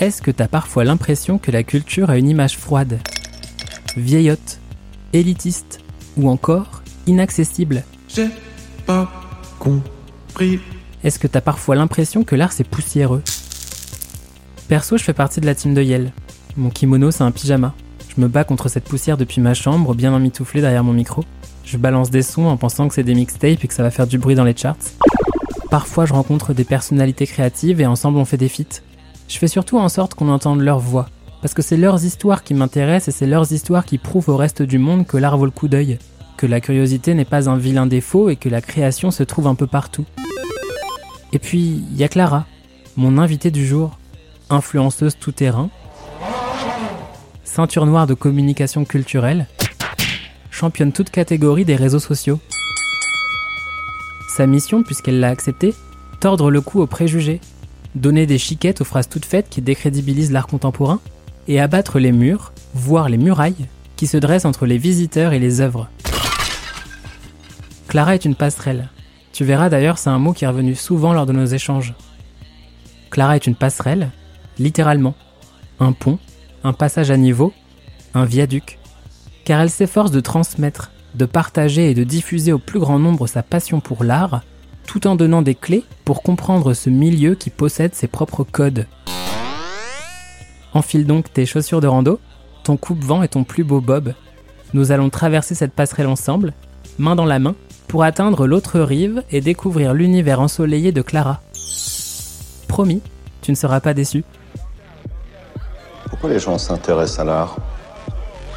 Est-ce que t'as parfois l'impression que la culture a une image froide, vieillotte, élitiste ou encore inaccessible? J'ai pas compris. Est-ce que t'as parfois l'impression que l'art c'est poussiéreux? Perso, je fais partie de la team de Yale. Mon kimono, c'est un pyjama. Je me bats contre cette poussière depuis ma chambre, bien emmitouflé derrière mon micro. Je balance des sons en pensant que c'est des mixtapes et que ça va faire du bruit dans les charts. Parfois, je rencontre des personnalités créatives et ensemble on fait des feats. Je fais surtout en sorte qu'on entende leur voix, parce que c'est leurs histoires qui m'intéressent et c'est leurs histoires qui prouvent au reste du monde que l'art vaut le coup d'œil, que la curiosité n'est pas un vilain défaut et que la création se trouve un peu partout. Et puis, il y a Clara, mon invitée du jour, influenceuse tout-terrain, ceinture noire de communication culturelle, championne toute catégorie des réseaux sociaux. Sa mission, puisqu'elle l'a accepté, tordre le cou aux préjugés, donner des chiquettes aux phrases toutes faites qui décrédibilisent l'art contemporain, et abattre les murs, voire les murailles, qui se dressent entre les visiteurs et les œuvres. Clara est une passerelle. Tu verras d'ailleurs, c'est un mot qui est revenu souvent lors de nos échanges. Clara est une passerelle, littéralement. Un pont, un passage à niveau, un viaduc. Car elle s'efforce de transmettre, de partager et de diffuser au plus grand nombre sa passion pour l'art, tout en donnant des clés pour comprendre ce milieu qui possède ses propres codes. Enfile donc tes chaussures de rando, ton coupe-vent et ton plus beau bob. Nous allons traverser cette passerelle ensemble, main dans la main, pour atteindre l'autre rive et découvrir l'univers ensoleillé de Clara. Promis, tu ne seras pas déçu. Pourquoi les gens s'intéressent à l'art?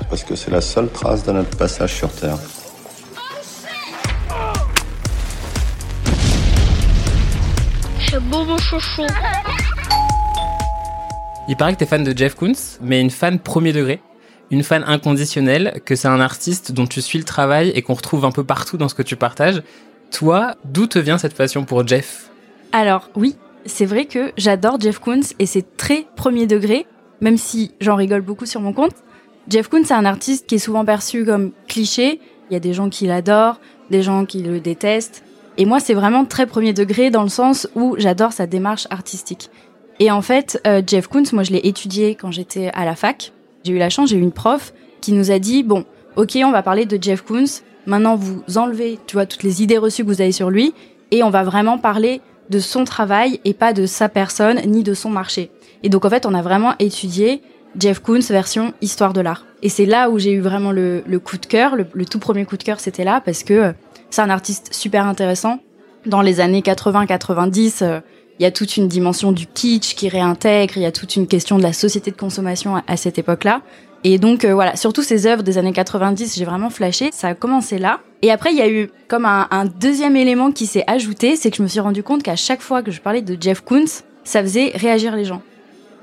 Parce que c'est la seule trace de notre passage sur Terre. C'est beau mon chouchou. Il paraît que t'es fan de Jeff Koons, mais une fan premier degré, une fan inconditionnelle, que c'est un artiste dont tu suis le travail et qu'on retrouve un peu partout dans ce que tu partages. Toi, d'où te vient cette passion pour Jeff? Alors oui, c'est vrai que j'adore Jeff Koons et c'est très premier degré, même si j'en rigole beaucoup sur mon compte. Jeff Koons, c'est un artiste qui est souvent perçu comme cliché. Il y a des gens qui l'adorent, des gens qui le détestent. Et moi, c'est vraiment très premier degré dans le sens où j'adore sa démarche artistique. Et en fait, euh, Jeff Koons, moi, je l'ai étudié quand j'étais à la fac. J'ai eu la chance, j'ai eu une prof qui nous a dit, bon, ok, on va parler de Jeff Koons. Maintenant, vous enlevez, tu vois, toutes les idées reçues que vous avez sur lui. Et on va vraiment parler de son travail et pas de sa personne ni de son marché. Et donc, en fait, on a vraiment étudié Jeff Koons version histoire de l'art. Et c'est là où j'ai eu vraiment le, le coup de cœur. Le, le tout premier coup de cœur, c'était là parce que euh, c'est un artiste super intéressant. Dans les années 80-90, euh, il y a toute une dimension du kitsch qui réintègre, il y a toute une question de la société de consommation à, cette époque-là. Et donc euh, voilà, surtout ces œuvres des années 90, j'ai vraiment flashé. Ça a commencé là. Et après, il y a eu comme un, un deuxième élément qui s'est ajouté, c'est que je me suis rendu compte qu'à chaque fois que je parlais de Jeff Koons, ça faisait réagir les gens.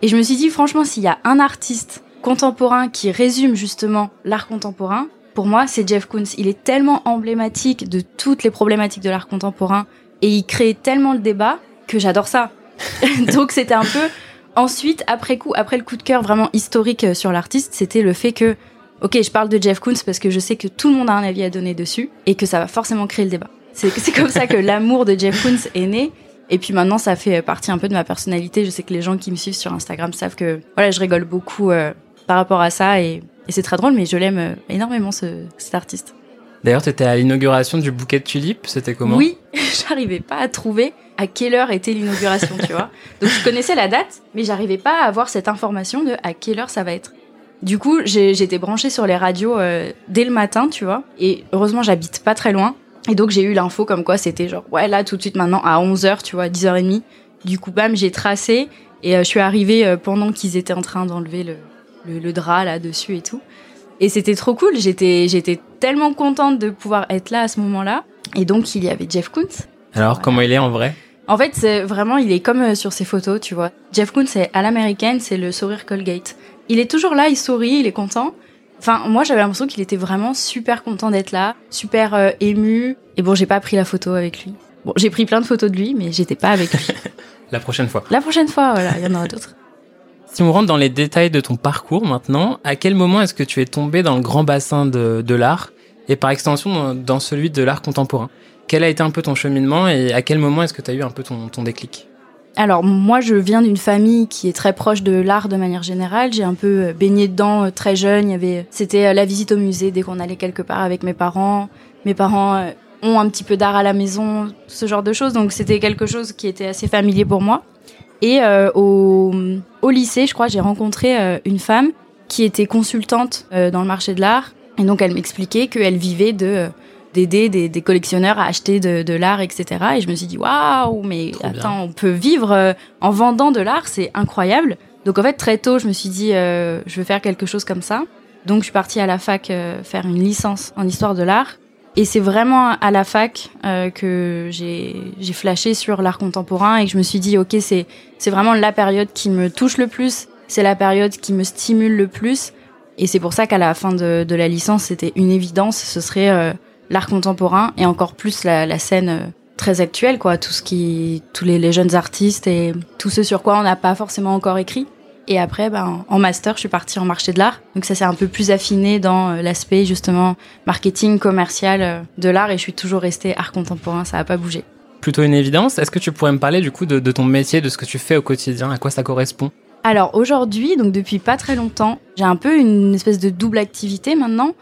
Et je me suis dit, franchement, s'il y a un artiste contemporain qui résume justement l'art contemporain, pour moi, c'est Jeff Koons. Il est tellement emblématique de toutes les problématiques de l'art contemporain et il crée tellement le débat que j'adore ça. Donc c'était un peu ensuite après coup, après le coup de cœur vraiment historique euh, sur l'artiste, c'était le fait que OK, je parle de Jeff Koons parce que je sais que tout le monde a un avis à donner dessus et que ça va forcément créer le débat. C'est c'est comme ça que l'amour de Jeff Koons est né. Et puis maintenant, ça fait partie un peu de ma personnalité. Je sais que les gens qui me suivent sur Instagram savent que voilà, je rigole beaucoup euh, par rapport à ça et, et c'est très drôle, mais je l'aime euh, énormément ce, cet artiste. D'ailleurs, t'étais à l'inauguration du bouquet de tulipes, c'était comment? Oui, j'arrivais pas à trouver à quelle heure était l'inauguration, tu vois. Donc je connaissais la date, mais j'arrivais pas à avoir cette information de à quelle heure ça va être. Du coup, j'étais branchée sur les radios euh, dès le matin, tu vois. Et heureusement, j'habite pas très loin. Et donc j'ai eu l'info comme quoi c'était genre ouais là tout de suite maintenant à 11h, tu vois, 10h30. Du coup, bam, j'ai tracé et euh, je suis arrivée pendant qu'ils étaient en train d'enlever le, le, le drap là-dessus et tout. Et c'était trop cool, j'étais j'étais tellement contente de pouvoir être là à ce moment-là. Et donc il y avait Jeff Koons. Alors, comment il est en vrai? En fait, c'est vraiment, il est comme euh, sur ses photos, tu vois. Jeff Koons, c'est à l'américaine, c'est le sourire Colgate. Il est toujours là, il sourit, il est content. Enfin, moi, j'avais l'impression qu'il était vraiment super content d'être là, super euh, ému. Et bon, j'ai pas pris la photo avec lui. Bon, j'ai pris plein de photos de lui, mais j'étais pas avec lui. La prochaine fois. la prochaine fois, voilà, il y en aura d'autres. Si on rentre dans les détails de ton parcours maintenant, à quel moment est-ce que tu es tombé dans le grand bassin de, de l'art? Et par extension dans, celui de l'art contemporain Quel a été un peu ton cheminement et à quel moment est-ce que tu as eu un peu ton, ton déclic? Alors moi je viens d'une famille qui est très proche de l'art de manière générale. J'ai un peu euh, baigné dedans euh, très jeune. Il y avait, c'était euh, la visite au musée dès qu'on allait quelque part avec mes parents. Mes parents ont un petit peu d'art à la maison, ce genre de choses. Donc c'était quelque chose qui était assez familier pour moi. Et au, au, lycée, je crois, j'ai rencontré une femme qui était consultante dans le marché de l'art. Et donc elle m'expliquait qu'elle vivait de d'aider des, des, collectionneurs à acheter de, de l'art, etc. Et je me suis dit, waouh, mais attends, on peut vivre euh, en vendant de l'art, c'est incroyable. Donc en fait, très tôt, je me suis dit, euh, je veux faire quelque chose comme ça. Donc je suis partie à la fac euh, faire une licence en histoire de l'art. Et c'est vraiment à la fac euh, que j'ai flashé sur l'art contemporain et que je me suis dit, ok, c'est vraiment la période qui me touche le plus, c'est la période qui me stimule le plus. Et c'est pour ça qu'à la fin de, de la licence, c'était une évidence, ce serait l'art contemporain et encore plus la, la, scène euh, très actuelle, quoi. Tout ce qui, tous les, les jeunes artistes et tout ce sur quoi on n'a pas forcément encore écrit. Et après, ben, en master, je suis partie en marché de l'art. Donc ça, c'est un peu plus affiné dans euh, l'aspect justement marketing commercial euh, de l'art. Et je suis toujours restée art contemporain. Ça n'a pas bougé. Plutôt une évidence. Est-ce que tu pourrais me parler du coup de, de ton métier, de ce que tu fais au quotidien, à quoi ça correspond? Alors aujourd'hui, donc depuis pas très longtemps, j'ai un peu une espèce de double activité maintenant.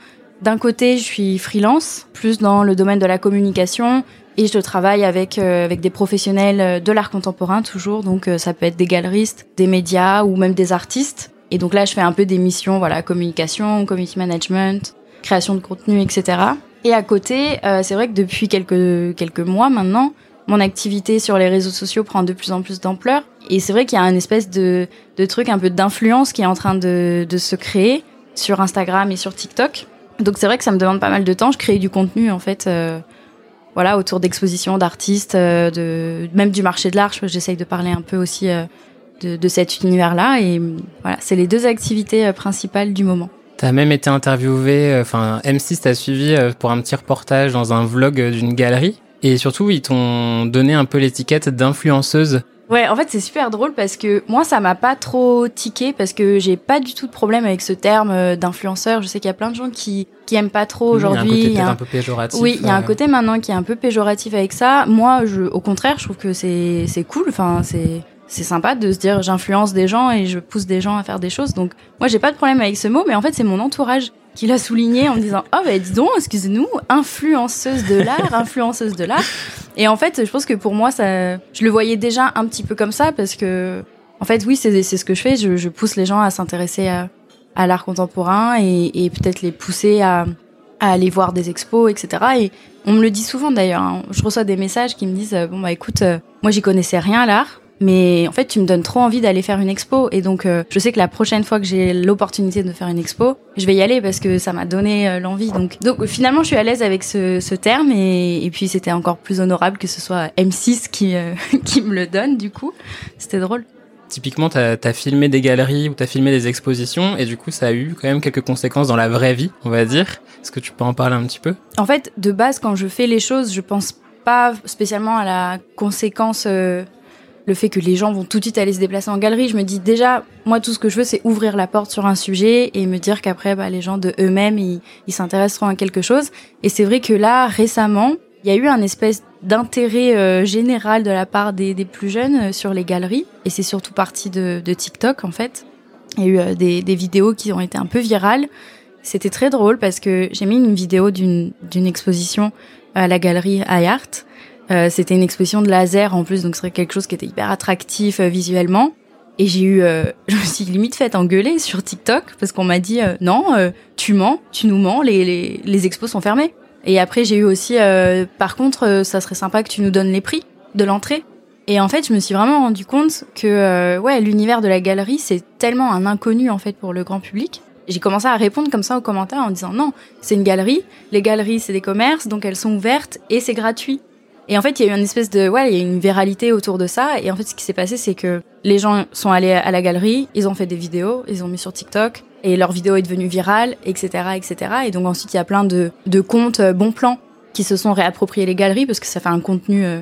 D'un côté, je suis freelance, plus dans le domaine de la communication, et je travaille avec euh, avec des professionnels euh, de l'art contemporain toujours. Donc euh, ça peut être des galeristes, des médias ou même des artistes. Et donc là, je fais un peu des missions, voilà, communication, community management, création de contenu, etc. Et à côté, c'est vrai que depuis quelques quelques mois maintenant, mon activité sur les réseaux sociaux prend de plus en plus d'ampleur. Et c'est vrai qu'il y a un espèce de, de truc un peu d'influence qui est en train de, de se créer sur Instagram et sur TikTok. Donc c'est vrai que ça me demande pas mal de temps. Je crée du contenu en fait, euh, voilà, autour d'expositions d'artistes, euh, de même du marché de l'art. J'essaye de parler un peu aussi euh, de, cet univers-là. Et voilà, c'est les deux activités euh, principales du moment. T'as même été interviewé, euh, enfin M6 t'a suivi pour un petit reportage dans un vlog d'une galerie. Et surtout, ils t'ont donné un peu l'étiquette d'influenceuse Ouais, en fait, c'est super drôle parce que moi, ça m'a pas trop tiqué parce que j'ai pas du tout de problème avec ce terme euh, d'influenceur. Je sais qu'il y a plein de gens qui qui aiment pas trop aujourd'hui. Il y a un côté un... peu péjoratif. Oui, il y a un côté maintenant qui est un peu péjoratif avec ça. Moi, je, au contraire, je trouve que c'est c'est cool. Enfin, c'est c'est sympa de se dire j'influence des gens et je pousse des gens à faire des choses. Donc moi, j'ai pas de problème avec ce mot, mais en fait, c'est mon entourage qui l'a souligné en disant oh bah dis donc excusez-nous influenceuse de l'art influenceuse de l'art et en fait je pense que pour moi ça je le voyais déjà un petit peu comme ça parce que en fait oui c'est ce que je fais. Je, pousse les gens à s'intéresser à, l'art contemporain et, peut-être les pousser à, aller voir des expos etc et on me le dit souvent d'ailleurs hein. je reçois des messages qui me disent bon bah écoute euh, moi j'y connaissais rien à l'art mais en fait tu me donnes trop envie d'aller faire une expo. Et donc euh, je sais que la prochaine fois que j'ai l'opportunité de faire une expo je vais y aller parce que ça m'a donné euh, l'envie. Donc donc finalement je suis à l'aise avec ce, ce terme et, et puis c'était encore plus honorable que ce soit M6 qui euh, qui me le donne du coup. C'était drôle. Typiquement, tu as, filmé des galeries ou tu as filmé des expositions et du coup, ça a eu quand même quelques conséquences dans la vraie vie, on va dire. Est-ce que tu peux en parler un petit peu? En fait, de base, quand je fais les choses, je pense pas spécialement à la conséquence le fait que les gens vont tout de suite aller se déplacer en galerie, je me dis déjà, moi tout ce que je veux, c'est ouvrir la porte sur un sujet et me dire qu'après, bah, les gens de eux-mêmes, ils, s'intéresseront à quelque chose. Et c'est vrai que là, récemment, il y a eu un espèce d'intérêt euh, général de la part des, plus jeunes euh, sur les galeries. Et c'est surtout parti de, TikTok, en fait. Il y a eu euh, des, vidéos qui ont été un peu virales. C'était très drôle parce que j'ai mis une vidéo d'une exposition à la galerie iArt euh, c'était une exposition de laser en plus, donc c'est quelque chose qui était hyper attractif euh, visuellement. Et j'ai eu, euh, je me suis limite fait engueuler sur TikTok parce qu'on m'a dit non, tu mens, tu nous mens, les, les, les expos sont fermés. Et après j'ai eu aussi, par contre, ça serait sympa que tu nous donnes les prix de l'entrée. Et en fait, je me suis vraiment rendu compte que ouais, l'univers de la galerie c'est tellement un inconnu en fait pour le grand public. J'ai commencé à répondre comme ça aux commentaires en disant non, c'est une galerie, les galeries c'est des commerces, donc elles sont ouvertes et c'est gratuit. Et en fait, il y a eu une espèce de, ouais, il y a une viralité autour de ça. Et en fait, ce qui s'est passé, c'est que les gens sont allés à la galerie, ils ont fait des vidéos, ils ont mis sur TikTok, et leur vidéo est devenue virale, etc., etc. Et donc ensuite, il y a plein de, de comptes euh, bon plan qui se sont réappropriés les galeries parce que ça fait un contenu euh,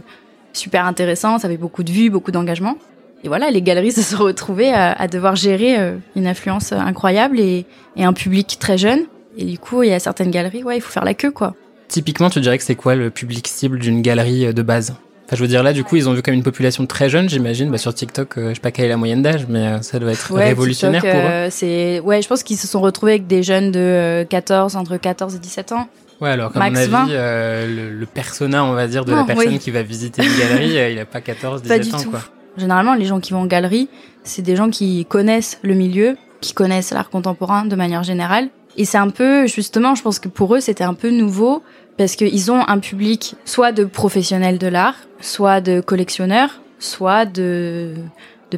super intéressant, ça avait beaucoup de vues, beaucoup d'engagement. Et voilà, les galeries se sont retrouvées à, à devoir gérer euh, une influence incroyable et, et un public très jeune. Et du coup, il y a certaines galeries, ouais, il faut faire la queue, quoi. Typiquement, tu dirais que c'est quoi le public cible d'une galerie euh, de base? Enfin, je veux dire, là, du coup, ils ont vu comme une population très jeune, j'imagine. Bah, sur TikTok, euh, je sais pas quelle est la moyenne d'âge, mais euh, ça doit être Ouais, révolutionnaire TikTok, pour eux. euh, c'est ouais, je pense qu'ils se sont retrouvés avec des jeunes de euh, 14 entre 14 et 17 ans. Ouais, alors, comme max on a 20. vu, euh, le, le persona, on va dire, de la personne oui. qui va visiter une galerie, il a pas 14, 17 Pas du ans, tout. quoi. Généralement, les gens qui vont en galerie, c'est des gens qui connaissent le milieu, qui connaissent l'art contemporain de manière générale. Et c'est un peu, justement, je pense que pour eux, c'était un peu nouveau parce qu'ils ont un public soit de professionnels de l'art, soit de collectionneurs, soit de,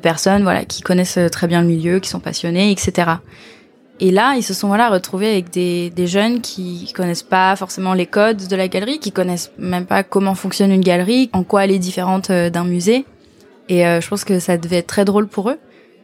personnes voilà, qui connaissent très bien le milieu, qui sont passionnés, etc. Et là, ils se sont voilà retrouvés avec des, jeunes qui connaissent pas forcément les codes de la galerie, qui connaissent même pas comment fonctionne une galerie, en quoi elle est différente euh, d'un musée. Et euh, je pense que ça devait être très drôle pour eux.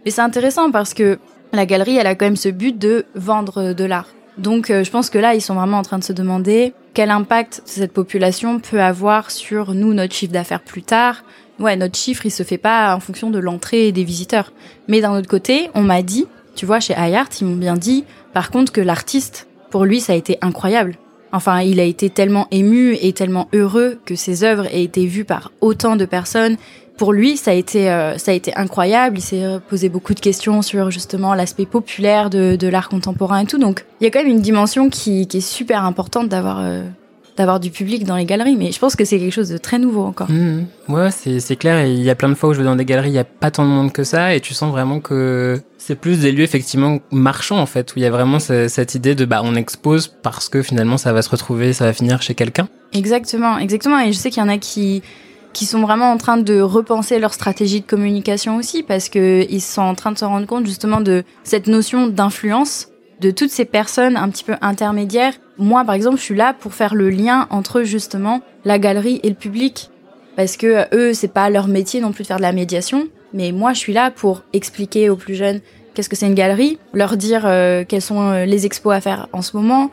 Mais c'est intéressant parce que la galerie, elle a quand même ce but de vendre de l'art. Donc euh, je pense que là, ils sont vraiment en train de se demander quel impact cette population peut avoir sur nous, notre chiffre d'affaires plus tard. Ouais, notre chiffre, il se fait pas en fonction de l'entrée des visiteurs. Mais d'un autre côté, on m'a dit, tu vois, chez iArt, ils m'ont bien dit, par contre, que l'artiste, pour lui, ça a été incroyable. Enfin, il a été tellement ému et tellement heureux que ses œuvres aient été vues par autant de personnes. Pour lui, ça a été, euh, ça a été incroyable. Il s'est posé beaucoup de questions sur justement l'aspect populaire de, de l'art contemporain et tout. Donc, il y a quand même une dimension qui, qui est super importante d'avoir, euh, d'avoir du public dans les galeries. Mais je pense que c'est quelque chose de très nouveau encore. Mhm. Ouais, c'est c'est clair. Et il y a plein de fois où je vais dans des galeries, il y a pas tant de monde que ça, et tu sens vraiment que c'est plus des lieux effectivement marchands en fait, où il y a vraiment ce- cette idée de bah on expose parce que finalement ça va se retrouver, ça va finir chez quelqu'un. Exactement, exactement. Et je sais qu'il y en a qui qui sont vraiment en train de repenser leur stratégie de communication aussi parce que ils sont en train de se rendre compte justement de cette notion d'influence de toutes ces personnes un petit peu intermédiaires. Moi, par exemple, je suis là pour faire le lien entre justement la galerie et le public parce que euh, eux, c'est pas leur métier non plus de faire de la médiation, mais moi, je suis là pour expliquer aux plus jeunes qu'est-ce que c'est une galerie, leur dire euh, quelles sont euh, les expos à faire en ce moment,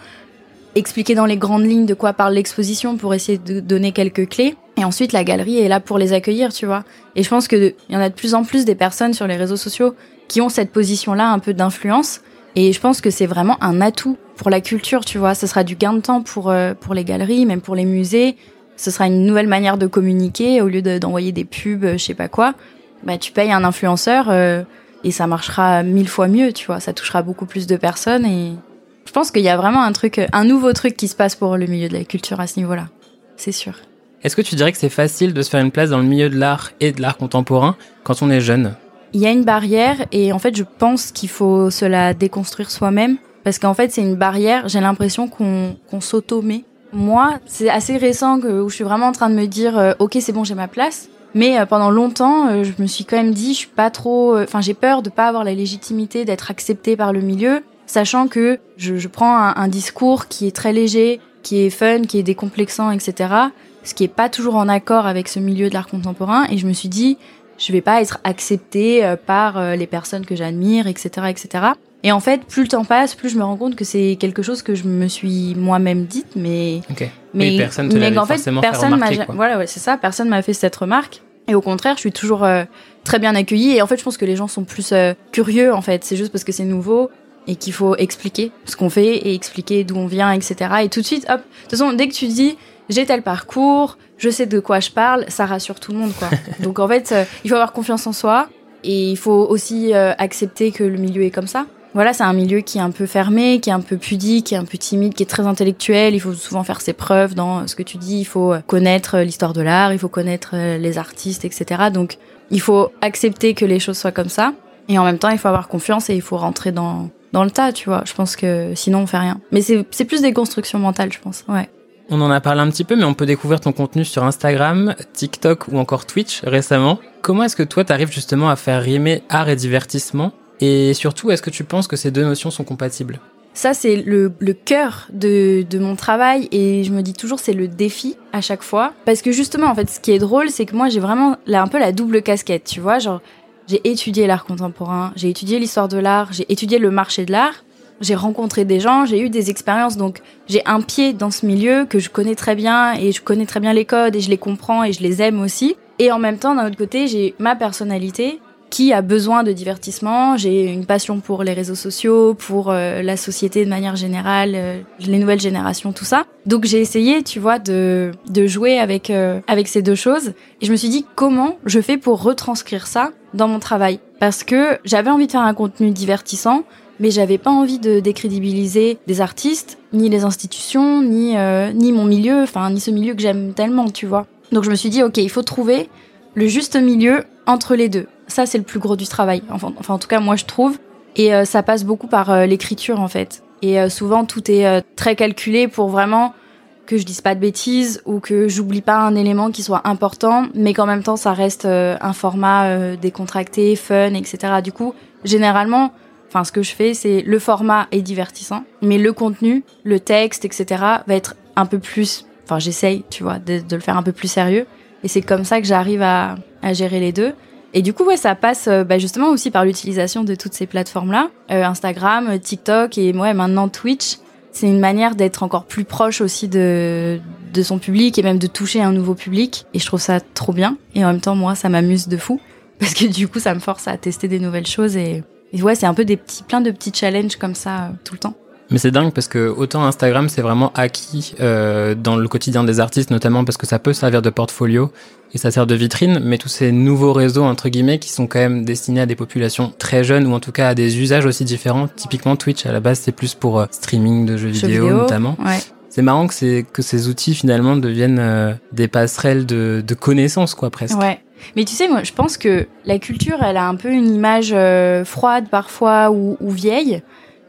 expliquer dans les grandes lignes de quoi parle l'exposition pour essayer de donner quelques clés. Et ensuite, la galerie est là pour les accueillir, tu vois. Et je pense que il y en a de plus en plus des personnes sur les réseaux sociaux qui ont cette position-là un peu d'influence. Et je pense que c'est vraiment un atout pour la culture, tu vois. Ce sera du gain de temps pour, euh, pour les galeries, même pour les musées. Ce sera une nouvelle manière de communiquer au lieu de- d'envoyer des pubs, euh, je sais pas quoi. Bah, tu payes un influenceur euh, et ça marchera mille fois mieux, tu vois. Ça touchera beaucoup plus de personnes et je pense qu'il y a vraiment un truc, un nouveau truc qui se passe pour le milieu de la culture à ce niveau-là. C'est sûr. Est-ce que tu dirais que c'est facile de se faire une place dans le milieu de l'art et de l'art contemporain quand on est jeune? Il y a une barrière et en fait, je pense qu'il faut se la déconstruire soi-même parce qu'en fait, c'est une barrière. J'ai l'impression qu'on qu'on s'auto-met. Moi, c'est assez récent que où je suis vraiment en train de me dire, euh, ok, c'est bon, j'ai ma place. Mais euh, pendant longtemps, euh, je me suis quand même dit, je suis pas trop. Enfin, j'ai peur de pas avoir la légitimité d'être acceptée par le milieu, sachant que je, je prends un, un discours qui est très léger, qui est fun, qui est décomplexant, etc. Ce qui est pas toujours en accord avec ce milieu de l'art contemporain. Et je me suis dit, je vais pas être acceptée euh, par euh, les personnes que j'admire, etc., etc. Et en fait, plus le temps passe, plus je me rends compte que c'est quelque chose que je me suis moi-même dite, mais mais, personne te mais fait, forcément personne m'a voilà, ouais, c'est ça, personne m'a fait cette remarque. Et au contraire, je suis toujours euh, très bien accueillie. Et en fait, je pense que les gens sont plus euh, curieux. En fait, c'est juste parce que c'est nouveau et qu'il faut expliquer ce qu'on fait et expliquer d'où on vient, etc. Et tout de suite, hop. De toute façon, dès que tu dis j'ai tel parcours, je sais de quoi je parle, ça rassure tout le monde, quoi. Donc en fait, euh, il faut avoir confiance en soi et il faut aussi euh, accepter que le milieu est comme ça. Voilà, c'est un milieu qui est un peu fermé, qui est un peu pudique, qui est un peu timide, qui est très intellectuel. Il faut souvent faire ses preuves dans ce que tu dis. Il faut connaître l'histoire de l'art, il faut connaître euh, les artistes, etc. Donc, il faut accepter que les choses soient comme ça. Et en même temps, il faut avoir confiance et il faut rentrer dans, dans le tas, tu vois. Je pense que sinon, on fait rien. Mais c'est c'est plus des constructions mentales, je pense. Ouais. On en a parlé un petit peu, mais on peut découvrir ton contenu sur Instagram, TikTok ou encore Twitch récemment. Comment est-ce que toi, t'arrives justement à faire rimer art et divertissement? Et surtout, est-ce que tu penses que ces deux notions sont compatibles? Ça, c'est le, le cœur de, de mon travail et je me dis toujours c'est le défi à chaque fois. Parce que justement, en fait, ce qui est drôle, c'est que moi, j'ai vraiment là, un peu la double casquette, tu vois. Genre, j'ai étudié l'art contemporain, j'ai étudié l'histoire de l'art, j'ai étudié le marché de l'art, j'ai rencontré des gens, j'ai eu des expériences, donc j'ai un pied dans ce milieu que je connais très bien et je connais très bien les codes et je les comprends et je les aime aussi. Et en même temps, d'un autre côté, j'ai ma personnalité qui a besoin de divertissement. J'ai une passion pour les réseaux sociaux, pour euh, la société de manière générale, euh, les nouvelles générations, tout ça. Donc j'ai essayé, tu vois, de, de jouer avec, euh, avec ces deux choses. Et je me suis dit, comment je fais pour retranscrire ça dans mon travail Parce que j'avais envie de faire un contenu divertissant, mais j'avais pas envie de décrédibiliser des artistes, ni les institutions, ni, ni mon milieu, enfin, ni ce milieu que j'aime tellement, tu vois. Donc je me suis dit, ok, il faut trouver le juste milieu entre les deux. Ça, c'est le plus gros du travail. Enfin, en tout cas, moi, je trouve. Et euh, ça passe beaucoup par euh, l'écriture, en fait. Et euh, souvent, tout est très calculé pour vraiment que je dise pas de bêtises ou que j'oublie pas un élément qui soit important, mais qu'en même temps, ça reste un format décontracté, fun, etc. Du coup, généralement, enfin, ce que je fais, c'est le format est divertissant, mais le contenu, le texte, etc. va être un peu plus, enfin, j'essaye, tu vois, de, le faire un peu plus sérieux. Et c'est comme ça que j'arrive à, gérer les deux. Et du coup, ouais, ça passe euh, bah, justement aussi par l'utilisation de toutes ces plateformes-là, euh, Instagram, euh, TikTok et ouais, maintenant Twitch. C'est une manière d'être encore plus proche aussi de, de son public et même de toucher un nouveau public. Et je trouve ça trop bien. Et en même temps, moi, ça m'amuse de fou parce que du coup, ça me force à tester des nouvelles choses et, et ouais, c'est un peu des petits, plein de petits challenges comme ça tout le temps. Mais c'est dingue parce que autant Instagram c'est vraiment acquis euh, dans le quotidien des artistes, notamment parce que ça peut servir de portfolio et ça sert de vitrine, mais tous ces nouveaux réseaux entre guillemets qui sont quand même destinés à des populations très jeunes ou en tout cas à des usages aussi différents. Typiquement Twitch à la base c'est plus pour euh, streaming de jeux, vidéo, notamment. Ouais. C'est marrant que, c'est, que ces outils finalement deviennent euh, des passerelles de, de connaissances quoi presque. Ouais. Mais tu sais, moi, je pense que la culture, elle a un peu une image euh, froide parfois ou, ou vieille.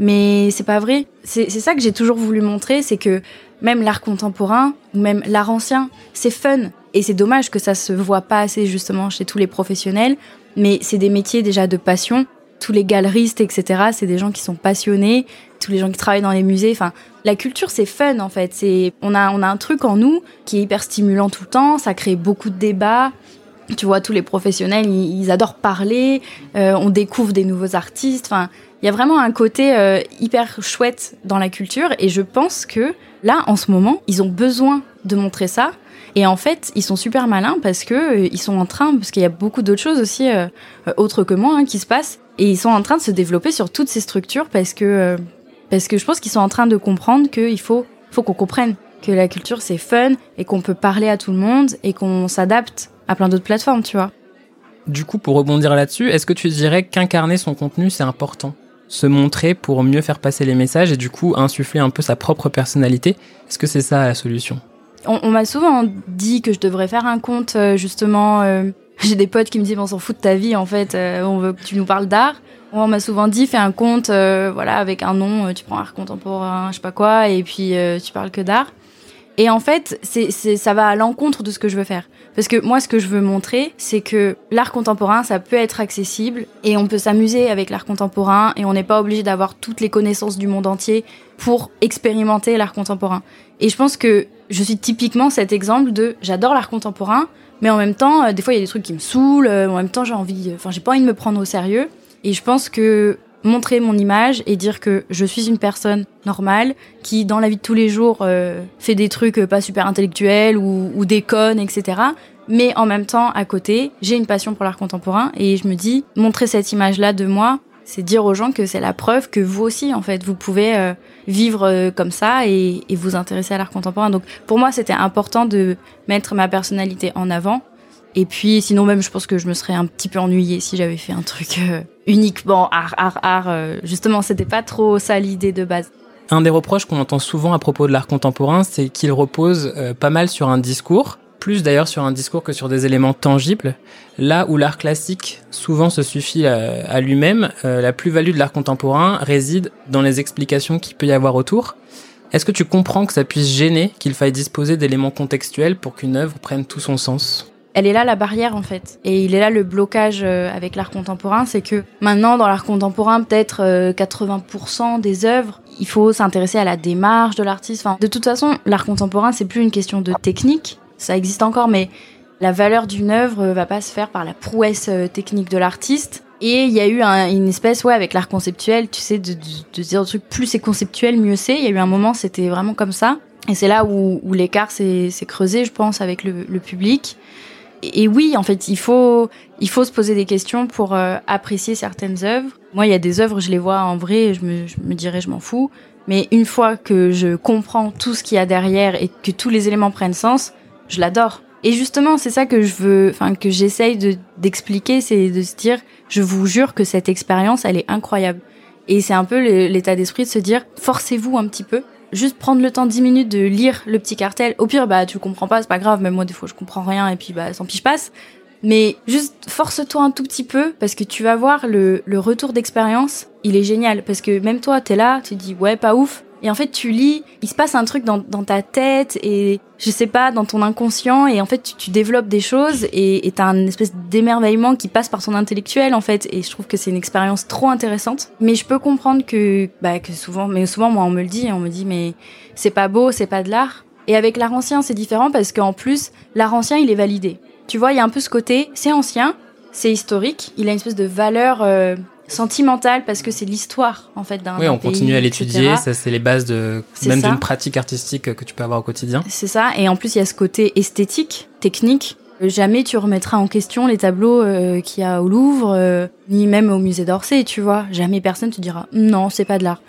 Mais c'est pas vrai. C'est ça que j'ai toujours voulu montrer, c'est que même l'art contemporain ou même l'art ancien, c'est fun. Et c'est dommage que ça se voit pas assez justement chez tous les professionnels. Mais c'est des métiers déjà de passion. Tous les galeristes, etc., c'est des gens qui sont passionnés. Tous les gens qui travaillent dans les musées. Enfin, la culture, c'est fun en fait. C'est on a on a un truc en nous qui est hyper stimulant tout le temps. Ça crée beaucoup de débats. Tu vois, tous les professionnels, ils, adorent parler. Euh, on découvre des nouveaux artistes. Enfin, il y a vraiment un côté euh, hyper chouette dans la culture et je pense que là, en ce moment, ils ont besoin de montrer ça. Et en fait, ils sont super malins parce que euh, ils sont en train, parce qu'il y a beaucoup d'autres choses aussi euh, autres que moi hein, qui se passent, et ils sont en train de se développer sur toutes ces structures parce que je pense qu'ils sont en train de comprendre qu'il faut qu'on comprenne que la culture c'est fun et qu'on peut parler à tout le monde et qu'on s'adapte à plein d'autres plateformes, tu vois. Du coup, pour rebondir là-dessus, est-ce que tu dirais qu'incarner son contenu c'est important? Se montrer pour mieux faire passer les messages et du coup insuffler un peu sa propre personnalité. Est-ce que c'est ça la solution? On, m'a souvent dit que je devrais faire un compte euh, justement. Euh, j'ai des potes qui me disent on s'en fout de ta vie en fait, euh, on veut que tu nous parles d'art. On m'a souvent dit fais un compte voilà avec un nom, tu prends art contemporain, je sais pas quoi, et puis tu parles que d'art. Et en fait, c'est, ça va à l'encontre de ce que je veux faire. Parce que moi, ce que je veux montrer, c'est que l'art contemporain, ça peut être accessible et on peut s'amuser avec l'art contemporain et on n'est pas obligé d'avoir toutes les connaissances du monde entier pour expérimenter l'art contemporain. Et je pense que je suis typiquement cet exemple de j'adore l'art contemporain, mais en même temps, euh, des fois, il y a des trucs qui me saoulent, euh, en même temps, j'ai envie, enfin, j'ai pas envie de me prendre au sérieux. Et je pense que montrer mon image et dire que je suis une personne normale qui, dans la vie de tous les jours, euh, fait des trucs euh, pas super intellectuels ou, ou déconne, etc. Mais en même temps, à côté, j'ai une passion pour l'art contemporain et je me dis, montrer cette image-là de moi, c'est dire aux gens que c'est la preuve que vous aussi, en fait, vous pouvez euh, vivre comme ça et, et vous intéresser à l'art contemporain. Donc, pour moi, c'était important de mettre ma personnalité en avant et puis, sinon même, je pense que je me serais un petit peu ennuyée si j'avais fait un truc euh, uniquement art, art, art. Euh, justement, c'était pas trop ça l'idée de base. Un des reproches qu'on entend souvent à propos de l'art contemporain, c'est qu'il repose euh, pas mal sur un discours, plus d'ailleurs sur un discours que sur des éléments tangibles. Là où l'art classique souvent se suffit à, à lui-même, la plus-value de l'art contemporain réside dans les explications qu'il peut y avoir autour. Est-ce que tu comprends que ça puisse gêner qu'il faille disposer d'éléments contextuels pour qu'une œuvre prenne tout son sens? Elle est là la barrière en fait. Et il est là le blocage euh, avec l'art contemporain, c'est que maintenant dans l'art contemporain, peut-être 80% euh, des œuvres, il faut s'intéresser à la démarche de l'artiste. Enfin, de toute façon, l'art contemporain, c'est plus une question de technique, ça existe encore, mais la valeur d'une œuvre va pas se faire par la prouesse euh, technique de l'artiste. Et il y a eu une espèce, ouais, avec l'art conceptuel, tu sais, de, de, dire un truc plus c'est conceptuel, mieux c'est. Il y a eu un moment, c'était vraiment comme ça. Et c'est là où, où l'écart s'est creusé, je pense, avec le, le public. Et oui, en fait, il faut, il faut se poser des questions pour euh, apprécier certaines œuvres. Moi, il y a des œuvres, je les vois en vrai, je me, je me dirais, je m'en fous. Mais une fois que je comprends tout ce qu'il y a derrière et que tous les éléments prennent sens, je l'adore. Et justement, c'est ça que je veux, enfin que j'essaye de d'expliquer, c'est de se dire, je vous jure que cette expérience, elle est incroyable. Et c'est un peu l'état d'esprit de se dire, forcez-vous un petit peu, juste prendre le temps 10 minutes de lire le petit cartel. Au pire, bah tu le comprends pas, c'est pas grave. Même moi, des fois, je comprends rien et puis bah tant pis, je passe. Mais juste force-toi un tout petit peu parce que tu vas voir le, le retour d'expérience, il est génial parce que même toi, t'es là, tu dis ouais pas ouf, et en fait, tu lis, il se passe un truc dans, ta tête et je sais pas, dans ton inconscient. Et en fait, tu, développes des choses et t'as un espèce d'émerveillement qui passe par ton intellectuel en fait. Et je trouve que c'est une expérience trop intéressante. Mais je peux comprendre que, bah, que souvent, mais souvent moi on me le dit, on me dit mais c'est pas beau, c'est pas de l'art. Et avec l'art ancien, c'est différent parce qu'en plus, l'art ancien, il est validé. Tu vois, il y a un peu ce côté, c'est ancien, c'est historique, il a une espèce de valeur euh, sentimentale parce que c'est l'histoire en fait d'un Oui, on continue à l'étudier, ça c'est les bases de même d'une pratique artistique que tu peux avoir au quotidien. C'est ça, et en plus il y a ce côté esthétique, technique. Euh, Jamais tu remettras en question les tableaux euh, qu'il y a au Louvre, euh, ni même au musée d'Orsay, tu vois. Jamais personne te dira non, c'est pas de l'art.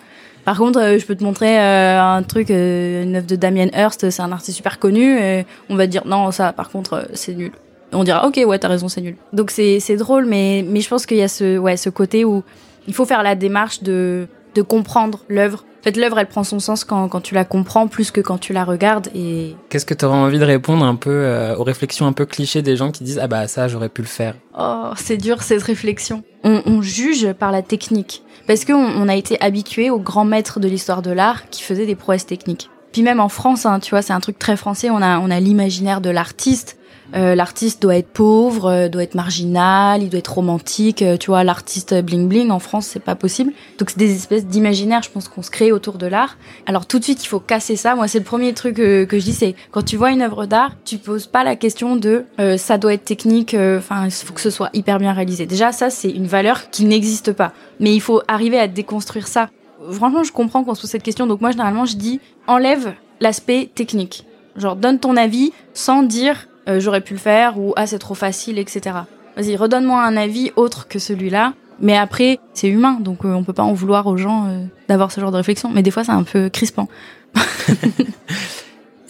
Par contre, euh, je peux te montrer un truc, une œuvre de Damien Hirst, c'est un artiste super connu, et on va te dire non, ça, par contre, c'est nul. Et on dira ok, ouais, t'as raison, c'est nul. Donc c'est c'est drôle, mais mais je pense qu'il y a ce ouais ce côté où il faut faire la démarche de de comprendre l'œuvre. En fait, l'œuvre, elle prend son sens quand quand tu la comprends plus que quand tu la regardes, et Qu'est-ce que tu aurais envie de répondre un peu euh, aux réflexions un peu clichés des gens qui disent ah bah ça j'aurais pu le faire? Oh, c'est dur cette réflexion. On, on juge par la technique. Parce qu'on on a été habitué aux grands maîtres de l'histoire de l'art qui faisaient des prouesses techniques. Puis même en France, hein, tu vois, c'est un truc très français. On a, on a l'imaginaire de l'artiste. Euh, l'artiste doit être pauvre, euh, doit être marginal, il doit être romantique. euh, tu vois, l'artiste bling bling en France, c'est pas possible. Donc c'est des espèces d'imaginaires, je pense, qu'on se crée autour de l'art. Alors tout de suite, il faut casser ça. Moi, c'est le premier truc euh, que je dis, c'est quand tu vois une œuvre d'art, tu poses pas la question de euh, ça doit être technique. euh, Enfin, il faut que ce soit hyper bien réalisé. Déjà, ça, c'est une valeur qui n'existe pas. Mais il faut arriver à déconstruire ça. Franchement, je comprends qu'on se pose cette question. Donc moi, généralement, je dis enlève l'aspect technique. Genre, donne ton avis sans dire euh, j'aurais pu le faire ou ah c'est trop facile, etc. Vas-y, redonne-moi un avis autre que celui-là. Mais après, c'est humain, donc euh, on peut pas en vouloir aux gens euh, d'avoir ce genre de réflexion. Mais des fois, c'est un peu crispant.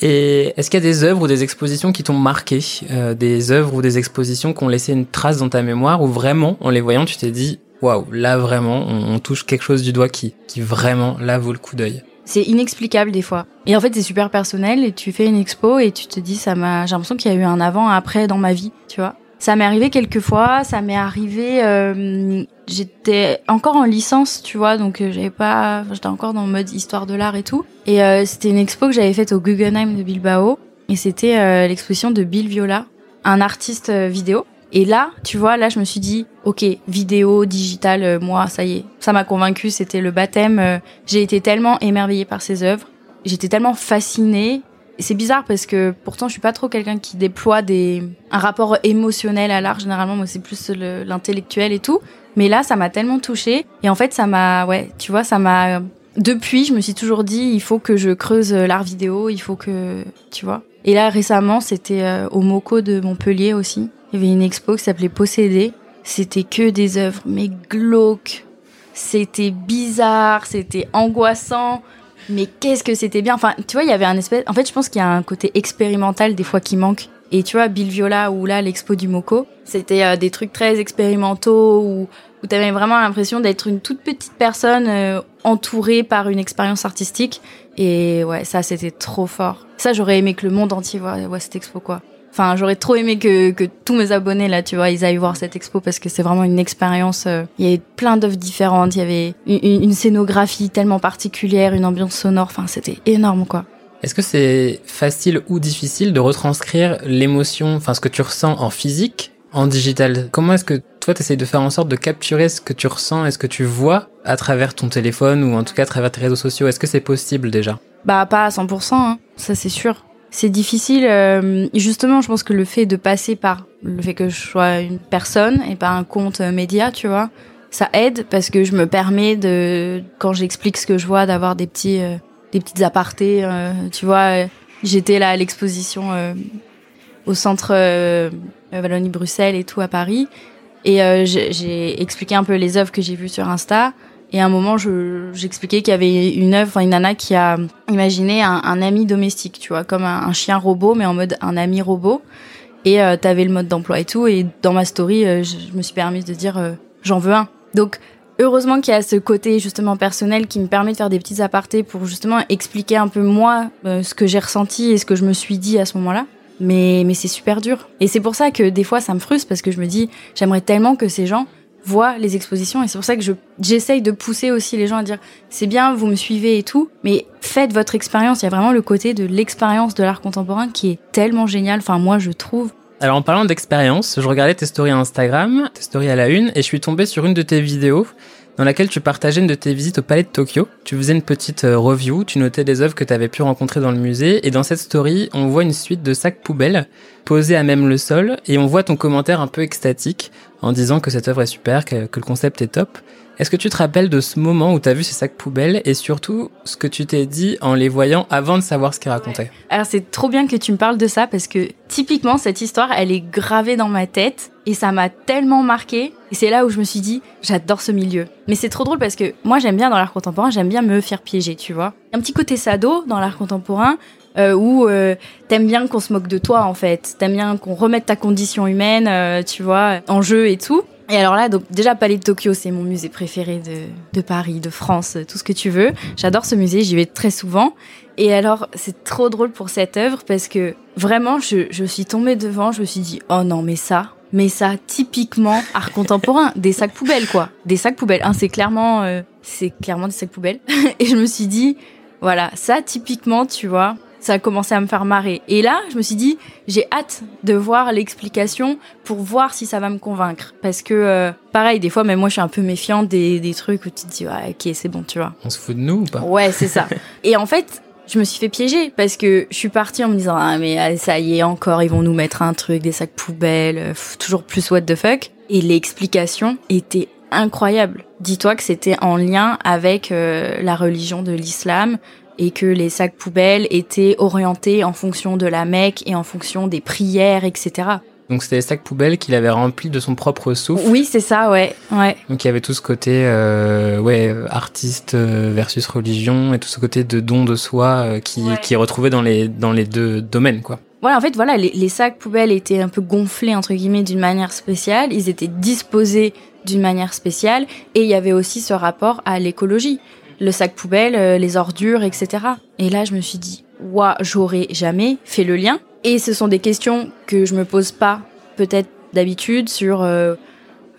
Et est-ce qu'il y a des œuvres ou des expositions qui t'ont marqué, euh, des œuvres ou des expositions qui ont laissé une trace dans ta mémoire où vraiment, en les voyant, tu t'es dit waouh, là vraiment, on, on touche quelque chose du doigt qui, qui vraiment là vaut le coup d'œil? C'est inexplicable des fois. Et en fait, c'est super personnel et tu fais une expo et tu te dis ça m'a j'ai l'impression qu'il y a eu un avant un après dans ma vie, tu vois. Ça m'est arrivé quelques fois, ça m'est arrivé euh, j'étais encore en licence, tu vois, donc euh, j'avais pas j'étais encore dans le mode histoire de l'art et tout. Et euh, c'était une expo que j'avais faite au Guggenheim de Bilbao et c'était l'exposition de Bill Viola, un artiste vidéo. Et là, tu vois, là, je me suis dit, ok, vidéo, digital, euh, moi, ça y est, ça m'a convaincu, c'était le baptême. euh, J'ai été tellement émerveillée par ses œuvres, j'étais tellement fascinée. C'est bizarre parce que pourtant, je suis pas trop quelqu'un qui déploie des un rapport émotionnel à l'art. Généralement, moi, c'est plus le- l'intellectuel et tout. Mais là, ça m'a tellement touchée. Et en fait, ça m'a, ouais, tu vois, ça m'a. Depuis, je me suis toujours dit, il faut que je creuse l'art vidéo, il faut que, tu vois. Et là, récemment, c'était euh, au Moco de Montpellier aussi. Il y avait une expo qui s'appelait Possédé. C'était que des œuvres, mais glauques. C'était bizarre, c'était angoissant. Mais qu'est-ce que c'était bien. Enfin, tu vois, il y avait un espèce. En fait, je pense qu'il y a un côté expérimental des fois qui manque. Et tu vois, Bill Viola ou là, l'expo du Moco, c'était euh, des trucs très expérimentaux où, où tu avais vraiment l'impression d'être une toute petite personne euh, entourée par une expérience artistique. Et ouais, ça, c'était trop fort. Ça, j'aurais aimé que le monde entier voit, voit cette expo, quoi. Enfin, j'aurais trop aimé que, que tous mes abonnés, là, tu vois, ils aillent voir cette expo parce que c'est vraiment une expérience. euh, Il y avait plein d'œuvres différentes, il y avait une, scénographie tellement particulière, une ambiance sonore. Enfin, c'était énorme, quoi. Est-ce que c'est facile ou difficile de retranscrire l'émotion, enfin ce que tu ressens en physique, en digital? Comment est-ce que toi, tu essayes de faire en sorte de capturer ce que tu ressens et ce que tu vois à travers ton téléphone ou en tout cas à travers tes réseaux sociaux? Est-ce que c'est possible déjà? Bah, pas à 100%, hein, ça c'est sûr. C'est difficile. euh, justement, je pense que le fait de passer par le fait que je sois une personne et pas un compte euh, média, tu vois, ça aide parce que je me permets de, quand j'explique ce que je vois, d'avoir des petits, euh, des petites apartés. euh, tu vois, euh, j'étais là à l'exposition euh, au centre Wallonie-Bruxelles et tout à Paris. Et j'ai expliqué un peu les œuvres que j'ai vues sur Insta. Et à un moment, je- j'expliquais qu'il y avait une œuvre, une nana qui a imaginé un, un ami domestique, tu vois, comme un, un chien robot, mais en mode un ami robot. Et euh, t'avais le mode d'emploi et tout. Et dans ma story, euh, je, je me suis permise de dire euh, j'en veux un. Donc heureusement qu'il y a ce côté justement personnel qui me permet de faire des petits apartés pour justement expliquer un peu moi euh, ce que j'ai ressenti et ce que je me suis dit à ce moment-là. Mais, mais c'est super dur. Et c'est pour ça que des fois ça me frustre parce que je me dis j'aimerais tellement que ces gens voient les expositions et c'est pour ça que je j'essaye de pousser aussi les gens à dire c'est bien vous me suivez et tout mais faites votre expérience. Il y a vraiment le côté de l'expérience de l'art contemporain qui est tellement génial. Enfin moi je trouve. Alors en parlant d'expérience, je regardais tes stories Instagram, tes stories à la une, et je suis tombé sur une de tes vidéos dans laquelle tu partageais une de tes visites au Palais de Tokyo. Tu faisais une petite euh, review, tu notais des œuvres que tu avais pu rencontrer dans le musée, et dans cette story, on voit une suite de sacs poubelles posés à même le sol, et on voit ton commentaire un peu extatique en disant que cette œuvre est super, que, que le concept est top. Est-ce que tu te rappelles de ce moment où tu as vu ces sacs poubelles, et surtout ce que tu t'es dit en les voyant avant de savoir ce qu'ils racontaient? Alors c'est trop bien que tu me parles de ça parce que typiquement cette histoire elle est gravée dans ma tête et ça m'a tellement marqué et c'est là où je me suis dit j'adore ce milieu. Mais c'est trop drôle parce que moi j'aime bien dans l'art contemporain, j'aime bien me faire piéger, tu vois. Un petit côté sado dans l'art contemporain euh, où euh, t'aimes bien qu'on se moque de toi en fait, t'aimes bien qu'on remette ta condition humaine, euh, tu vois, en jeu et tout. Et alors là, déjà Palais de Tokyo, c'est mon musée préféré de, Paris, de France, tout ce que tu veux. J'adore ce musée, j'y vais très souvent. Et alors, c'est trop drôle pour cette œuvre parce que vraiment, je, je suis tombée devant, je me suis dit, oh non, mais ça, mais ça, typiquement art contemporain, des sacs poubelles quoi, des sacs poubelles. Hein, c'est clairement, euh, c'est clairement des sacs poubelles. Et je me suis dit, voilà, ça typiquement, tu vois, ça a commencé à me faire marrer. Et là, je me suis dit, j'ai hâte de voir l'explication pour voir si ça va me convaincre. Parce que, euh, pareil, des fois, même moi, je suis un peu méfiante des, des trucs où tu te dis, ouais, ok, c'est bon, tu vois. On se fout de nous ou pas? Ouais, c'est ça. Et en fait, je me suis fait piéger parce que je suis partie en me disant ah mais ah, ça y est encore ils vont nous mettre un truc des sacs poubelles euh, pff, toujours plus what the fuck et l'explication était incroyable. Dis-toi que c'était en lien avec euh, la religion de l'islam et que les sacs poubelles étaient orientés en fonction de la Mecque et en fonction des prières, etc. Donc c'était les sacs poubelles qu'il avait remplis de son propre souffle. Oui, c'est ça, ouais, ouais. Donc il y avait tout ce côté euh, ouais artiste euh, versus religion et tout ce côté de don de soi euh, qui, Ouais. qui est retrouvé dans les dans les deux domaines quoi. Voilà, en fait, voilà, les, les sacs poubelles étaient un peu gonflés entre guillemets d'une manière spéciale. Ils étaient disposés d'une manière spéciale, et il y avait aussi ce rapport à l'écologie, le sac poubelle, euh, les ordures, etc. Et là, je me suis dit, waouh, j'aurais jamais fait le lien. Et ce sont des questions que je me pose pas, peut-être d'habitude, sur euh,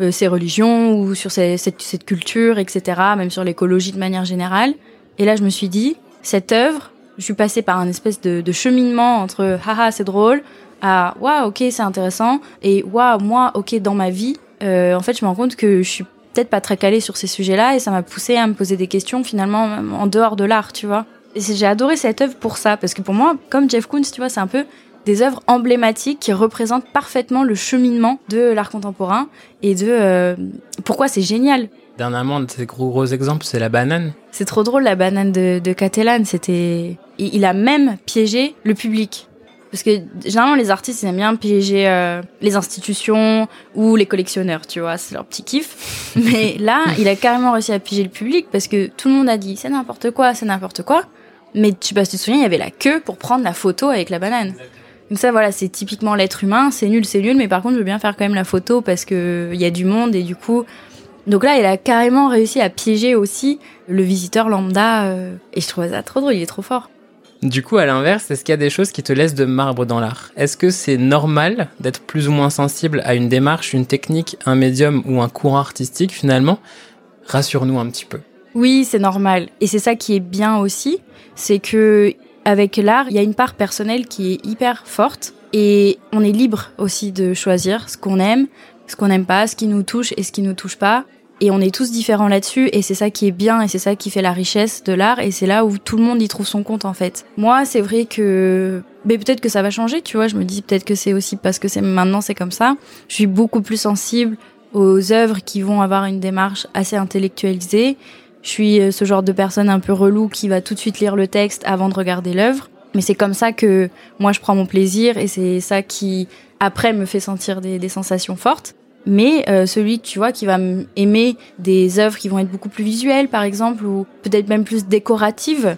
euh, ces religions ou sur cette, culture, etc. Même sur l'écologie de manière générale. Et là, je me suis dit, cette œuvre, je suis passée par un espèce de, cheminement entre haha c'est drôle à waouh ok c'est intéressant et waouh moi ok dans ma vie en fait je me rends compte que je suis peut-être pas très calée sur ces sujets-là et ça m'a poussé à me poser des questions finalement en dehors de l'art tu vois et j'ai adoré cette œuvre pour ça parce que pour moi comme Jeff Koons tu vois c'est un peu des œuvres emblématiques qui représentent parfaitement le cheminement de l'art contemporain et de euh, pourquoi c'est génial Dernièrement, un de ces gros gros exemples, c'est la banane. c'est trop drôle la banane de, de Catalan. C'était, il, il a même piégé le public. Parce que généralement les artistes ils aiment bien piéger euh, les institutions ou les collectionneurs, tu vois, c'est leur petit kiff. Mais là, il a carrément réussi à piéger le public parce que tout le monde a dit c'est n'importe quoi, c'est n'importe quoi. Mais tu sais pas si tu te souviens, il y avait la queue pour prendre la photo avec la banane. Donc ça voilà, c'est typiquement l'être humain, c'est nul, c'est nul, mais par contre je veux bien faire quand même la photo parce que il y a du monde et du coup donc là, il a carrément réussi à piéger aussi le visiteur lambda. euh, et je trouvais ça trop drôle, il est trop fort. Du coup, à l'inverse, est-ce qu'il y a des choses qui te laissent de marbre dans l'art? Est-ce que c'est normal d'être plus ou moins sensible à une démarche, une technique, un médium ou un courant artistique finalement? Rassure-nous un petit peu. Oui, c'est normal. Et c'est ça qui est bien aussi, c'est que avec l'art, il y a une part personnelle qui est hyper forte et on est libre aussi de choisir ce qu'on aime, ce qu'on n'aime pas, ce qui nous touche et ce qui nous touche pas. Et on est tous différents là-dessus et c'est ça qui est bien et c'est ça qui fait la richesse de l'art et c'est là où tout le monde y trouve son compte en fait. Moi, c'est vrai que mais peut-être que ça va changer, tu vois, je me dis peut-être que c'est aussi parce que c'est maintenant c'est comme ça. Je suis beaucoup plus sensible aux œuvres qui vont avoir une démarche assez intellectualisée. Je suis euh, ce genre de personne un peu relou qui va tout de suite lire le texte avant de regarder l'œuvre. Mais c'est comme ça que moi je prends mon plaisir et c'est ça qui après me fait sentir des, des sensations fortes. Mais euh, celui, tu vois, qui va aimer des œuvres qui vont être beaucoup plus visuelles, par exemple, ou peut-être même plus décoratives,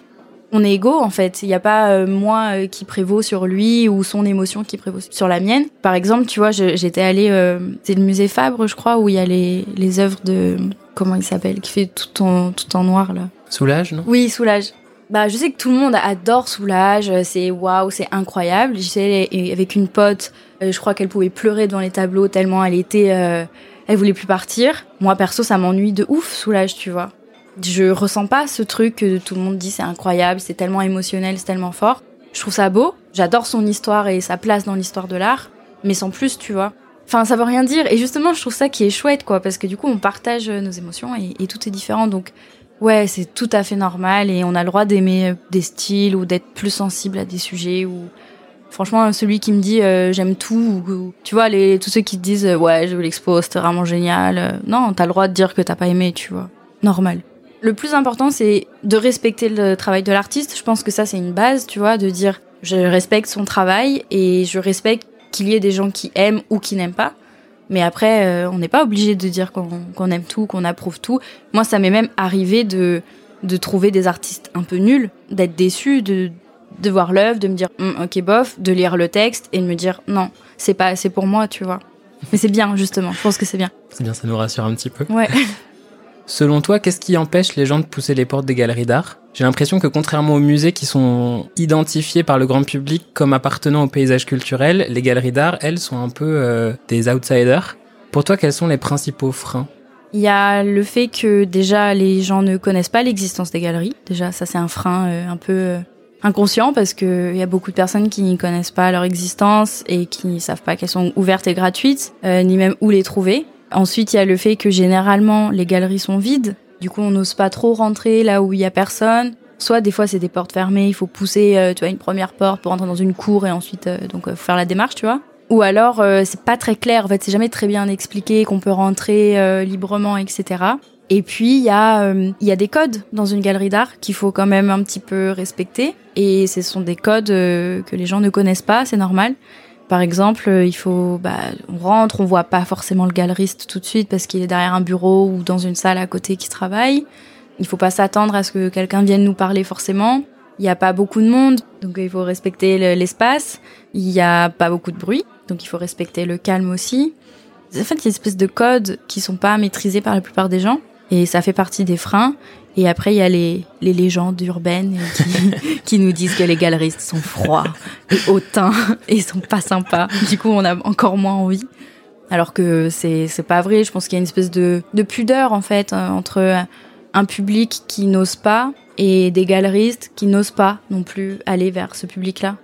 on est égaux en fait. Il n'y a pas euh, moi euh, qui prévaut sur lui ou son émotion qui prévaut sur la mienne. Par exemple, tu vois, j'étais allée, c'est le musée Fabre, je crois, où il y a les, les œuvres de comment il s'appelle, qui fait tout en tout en noir là. Soulage, non? Oui, Soulage. Bah, je sais que tout le monde adore Soulage, euh, c'est waouh, c'est incroyable. J'étais avec une pote, euh, je crois qu'elle pouvait pleurer devant les tableaux tellement elle était, euh, elle voulait plus partir. Moi perso, ça m'ennuie de ouf Soulage, tu vois. Je ressens pas ce truc que tout le monde dit c'est incroyable, c'est tellement émotionnel, c'est tellement fort. Je trouve ça beau, j'adore son histoire et sa place dans l'histoire de l'art, mais sans plus, tu vois. Enfin, ça veut rien dire. Et justement, je trouve ça qui est chouette, quoi, parce que du coup, on partage nos émotions et tout est différent. Donc, ouais, c'est tout à fait normal et on a le droit d'aimer euh, des styles ou d'être plus sensible à des sujets ou. Franchement, celui qui me dit euh, j'aime tout, ou, tu vois, tous ceux qui te disent euh, ouais, je veux l'expo, c'était vraiment génial. euh, non, t'as le droit de dire que t'as pas aimé, tu vois. Normal. Le plus important, c'est de respecter le travail de l'artiste. Je pense que ça, c'est une base, tu vois, de dire je respecte son travail et je respecte qu'il y ait des gens qui aiment ou qui n'aiment pas. Mais après, euh, on n'est pas obligé de dire qu'on aime tout, qu'on approuve tout. Moi, ça m'est même arrivé de, de trouver des artistes un peu nuls, d'être déçu, de, de voir l'œuvre, de me dire Hum, ok bof, de lire le texte et de me dire non, c'est pas assez pour moi, tu vois. Mais c'est bien justement, je pense que c'est bien. C'est bien, ça nous rassure un petit peu. Ouais. Selon toi, qu'est-ce qui empêche les gens de pousser les portes des galeries d'art? J'ai l'impression que contrairement aux musées qui sont identifiés par le grand public comme appartenant au paysage culturel, les galeries d'art, elles, sont un peu euh, des outsiders. Pour toi, quels sont les principaux freins? Il y a le fait que déjà les gens ne connaissent pas l'existence des galeries. Déjà, ça c'est un frein euh, un peu euh, inconscient parce que il y a beaucoup de personnes qui ne connaissent pas leur existence et qui ne savent pas qu'elles sont ouvertes et gratuites, ni même où les trouver. Ensuite, il y a le fait que généralement les galeries sont vides. Du coup, on n'ose pas trop rentrer là où il y a personne. Soit des fois c'est des portes fermées, il faut pousser, euh, tu vois, une première porte pour entrer dans une cour et ensuite euh, donc euh, faire la démarche, tu vois. Ou alors c'est pas très clair, en fait, c'est jamais très bien expliqué qu'on peut rentrer librement, etc. Et puis il y a il y a des codes dans une galerie d'art qu'il faut quand même un petit peu respecter. Et ce sont des codes que les gens ne connaissent pas, c'est normal. Par exemple, euh, il faut, bah, on rentre, on voit pas forcément le galeriste tout de suite parce qu'il est derrière un bureau ou dans une salle à côté qui travaille. Il faut pas s'attendre à ce que quelqu'un vienne nous parler forcément. Il n'y a pas beaucoup de monde, donc il faut respecter le- l'espace. Il n'y a pas beaucoup de bruit, donc il faut respecter le calme aussi. En fait, il y a une espèce de codes qui sont pas maîtrisés par la plupart des gens, et ça fait partie des freins. Et après, il y a les, les légendes urbaines qui, qui nous disent que les galeristes sont froids et hautains et sont pas sympas. Du coup, on a encore moins envie. Alors que c'est c'est pas vrai. Je pense qu'il y a une espèce de, de pudeur en fait euh, entre un public qui n'ose pas et des galeristes qui n'osent pas non plus aller vers ce public-là.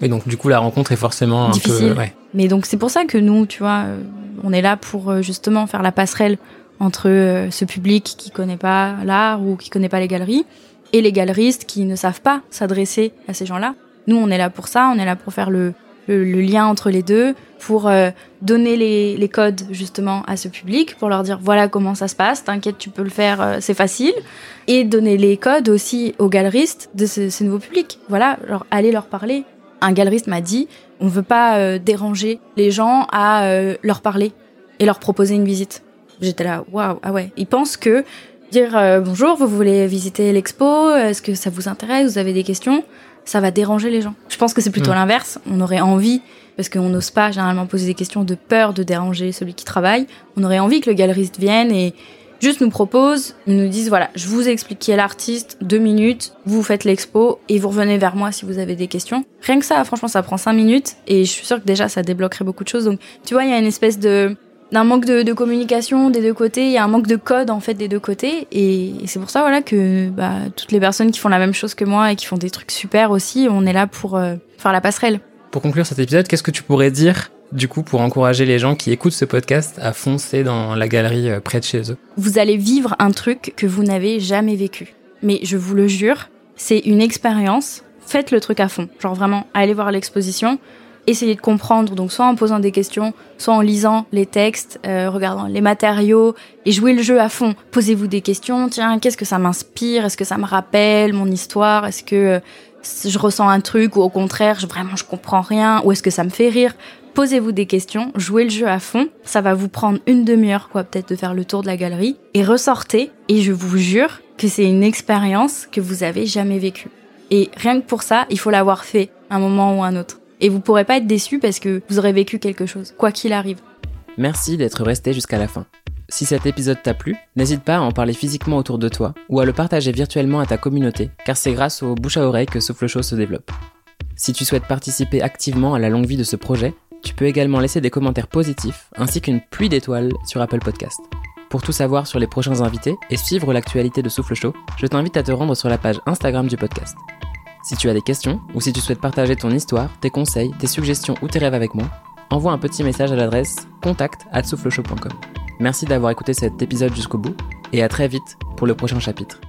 Et donc, du coup, la rencontre est forcément un Difficile. peu... Ouais. Mais donc c'est pour ça que nous, tu vois, euh, on est là pour euh, justement faire la passerelle entre euh, ce public qui connaît pas l'art ou qui connaît pas les galeries et les galeristes qui ne savent pas s'adresser à ces gens-là. Nous, on est là pour ça, on est là pour faire le, lien entre les deux, pour euh, donner les, codes justement à ce public, pour leur dire voilà comment ça se passe, t'inquiète, tu peux le faire, euh, c'est facile, et donner les codes aussi aux galeristes de ce, ce nouveau public. Voilà, leur, aller leur parler. Un galeriste m'a dit on veut pas déranger les gens à leur parler et leur proposer une visite. J'étais là, waouh, ah ouais. Ils pensent que dire euh, bonjour, vous voulez visiter l'expo, est-ce que ça vous intéresse, vous avez des questions, ça va déranger les gens. Je pense que c'est plutôt Mm. l'inverse. On aurait envie, parce qu'on n'ose pas généralement poser des questions de peur de déranger celui qui travaille, on aurait envie que le galeriste vienne et juste nous propose, nous dise voilà, je vous qui est l'artiste, deux minutes, vous faites l'expo et vous revenez vers moi si vous avez des questions. Rien que ça, franchement, ça prend cinq minutes et je suis sûre que déjà ça débloquerait beaucoup de choses. Donc, tu vois, il y a une espèce de d'un manque de, de communication des deux côtés, il y a un manque de code en fait des deux côtés et, et c'est pour ça voilà que bah, toutes les personnes qui font la même chose que moi et qui font des trucs super aussi, on est là pour euh, faire la passerelle. Pour conclure cet épisode, qu'est-ce que tu pourrais dire, du coup, pour encourager les gens qui écoutent ce podcast à foncer dans la galerie euh, près de chez eux? Vous allez vivre un truc que vous n'avez jamais vécu. Mais je vous le jure, c'est une expérience. Faites le truc à fond. Genre vraiment, allez voir l'exposition. Essayez de comprendre, donc soit en posant des questions, soit en lisant les textes, euh, regardant les matériaux, et jouez le jeu à fond. Posez-vous des questions, tiens, qu'est-ce que ça m'inspire? Est-ce que ça me rappelle mon histoire? Est-ce que euh, je ressens un truc ou au contraire, vraiment je comprends rien Ou est-ce que ça me fait rire? Posez-vous des questions, jouez le jeu à fond. Ça va vous prendre une demi-heure, quoi, peut-être de faire le tour de la galerie. Et ressortez, et je vous jure que c'est une expérience que vous avez jamais vécue. Et rien que pour ça, il faut l'avoir fait un moment ou un autre. Et vous pourrez pas être déçu parce que vous aurez vécu quelque chose, quoi qu'il arrive. Merci d'être resté jusqu'à la fin. Si cet épisode t'a plu, n'hésite pas à en parler physiquement autour de toi ou à le partager virtuellement à ta communauté, car c'est grâce au bouche à oreille que Souffle Chaud se développe. Si tu souhaites participer activement à la longue vie de ce projet, tu peux également laisser des commentaires positifs ainsi qu'une pluie d'étoiles sur Apple Podcast. Pour tout savoir sur les prochains invités et suivre l'actualité de Souffle Chaud, je t'invite à te rendre sur la page Instagram du podcast. Si tu as des questions ou si tu souhaites partager ton histoire, tes conseils, tes suggestions ou tes rêves avec moi, envoie un petit message à l'adresse contact Merci d'avoir écouté cet épisode jusqu'au bout et à très vite pour le prochain chapitre.